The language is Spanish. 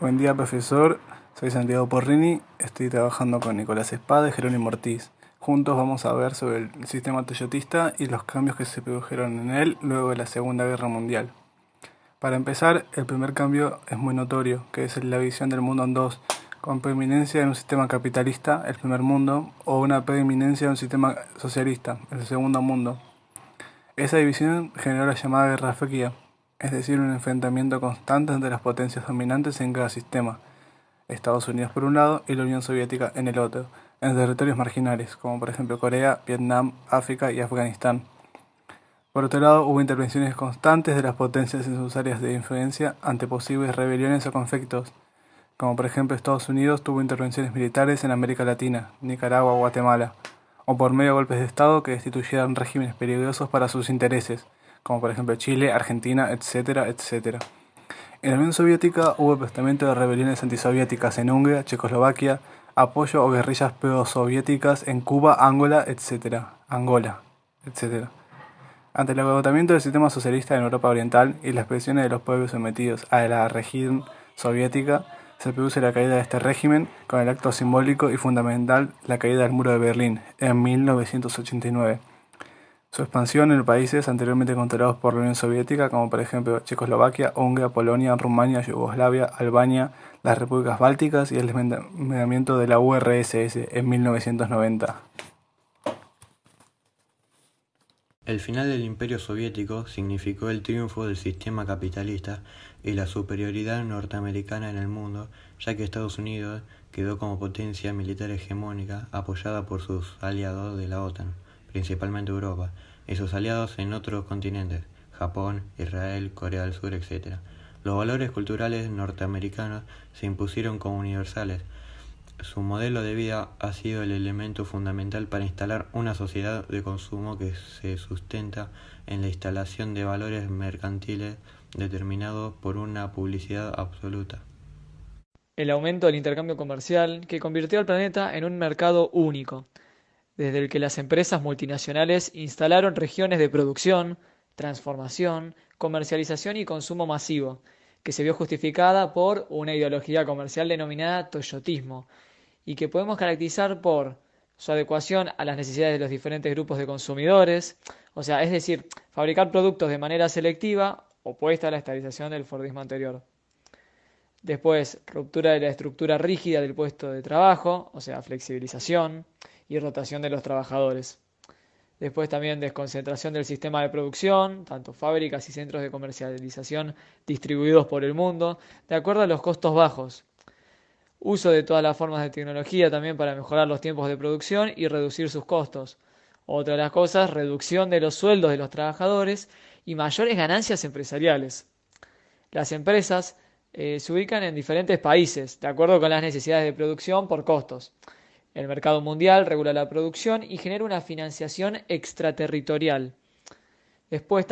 Buen día, profesor. Soy Santiago Porrini. Estoy trabajando con Nicolás Espada y Jerónimo Ortiz. Juntos vamos a ver sobre el sistema toyotista y los cambios que se produjeron en él luego de la Segunda Guerra Mundial. Para empezar, el primer cambio es muy notorio, que es la visión del mundo en dos, con preeminencia en un sistema capitalista, el primer mundo, o una preeminencia en un sistema socialista, el segundo mundo. Esa división generó la llamada Guerra Fría es decir, un enfrentamiento constante entre las potencias dominantes en cada sistema, Estados Unidos por un lado y la Unión Soviética en el otro, en territorios marginales, como por ejemplo Corea, Vietnam, África y Afganistán. Por otro lado, hubo intervenciones constantes de las potencias en sus áreas de influencia ante posibles rebeliones o conflictos, como por ejemplo Estados Unidos tuvo intervenciones militares en América Latina, Nicaragua Guatemala, o por medio de golpes de Estado que destituyeron regímenes peligrosos para sus intereses, como por ejemplo Chile, Argentina, etcétera, etcétera. En la Unión Soviética hubo prestamiento de rebeliones antisoviéticas en Hungría, Checoslovaquia, apoyo o guerrillas pro-soviéticas en Cuba, Angola, etcétera, Angola, etcétera. Ante el agotamiento del sistema socialista en Europa Oriental y las presiones de los pueblos sometidos a la región soviética, se produce la caída de este régimen con el acto simbólico y fundamental la caída del muro de Berlín en 1989. Su expansión en países anteriormente controlados por la Unión Soviética, como por ejemplo Checoslovaquia, Hungría, Polonia, Rumania, Yugoslavia, Albania, las repúblicas bálticas y el desmembramiento de la URSS en 1990. El final del Imperio Soviético significó el triunfo del sistema capitalista y la superioridad norteamericana en el mundo, ya que Estados Unidos quedó como potencia militar hegemónica apoyada por sus aliados de la OTAN principalmente Europa, y sus aliados en otros continentes, Japón, Israel, Corea del Sur, etc. Los valores culturales norteamericanos se impusieron como universales. Su modelo de vida ha sido el elemento fundamental para instalar una sociedad de consumo que se sustenta en la instalación de valores mercantiles determinados por una publicidad absoluta. El aumento del intercambio comercial que convirtió al planeta en un mercado único desde el que las empresas multinacionales instalaron regiones de producción, transformación, comercialización y consumo masivo, que se vio justificada por una ideología comercial denominada toyotismo, y que podemos caracterizar por su adecuación a las necesidades de los diferentes grupos de consumidores, o sea, es decir, fabricar productos de manera selectiva opuesta a la estabilización del Fordismo anterior. Después, ruptura de la estructura rígida del puesto de trabajo, o sea, flexibilización y rotación de los trabajadores. Después también desconcentración del sistema de producción, tanto fábricas y centros de comercialización distribuidos por el mundo, de acuerdo a los costos bajos. Uso de todas las formas de tecnología también para mejorar los tiempos de producción y reducir sus costos. Otra de las cosas, reducción de los sueldos de los trabajadores y mayores ganancias empresariales. Las empresas eh, se ubican en diferentes países, de acuerdo con las necesidades de producción por costos. El mercado mundial regula la producción y genera una financiación extraterritorial. Después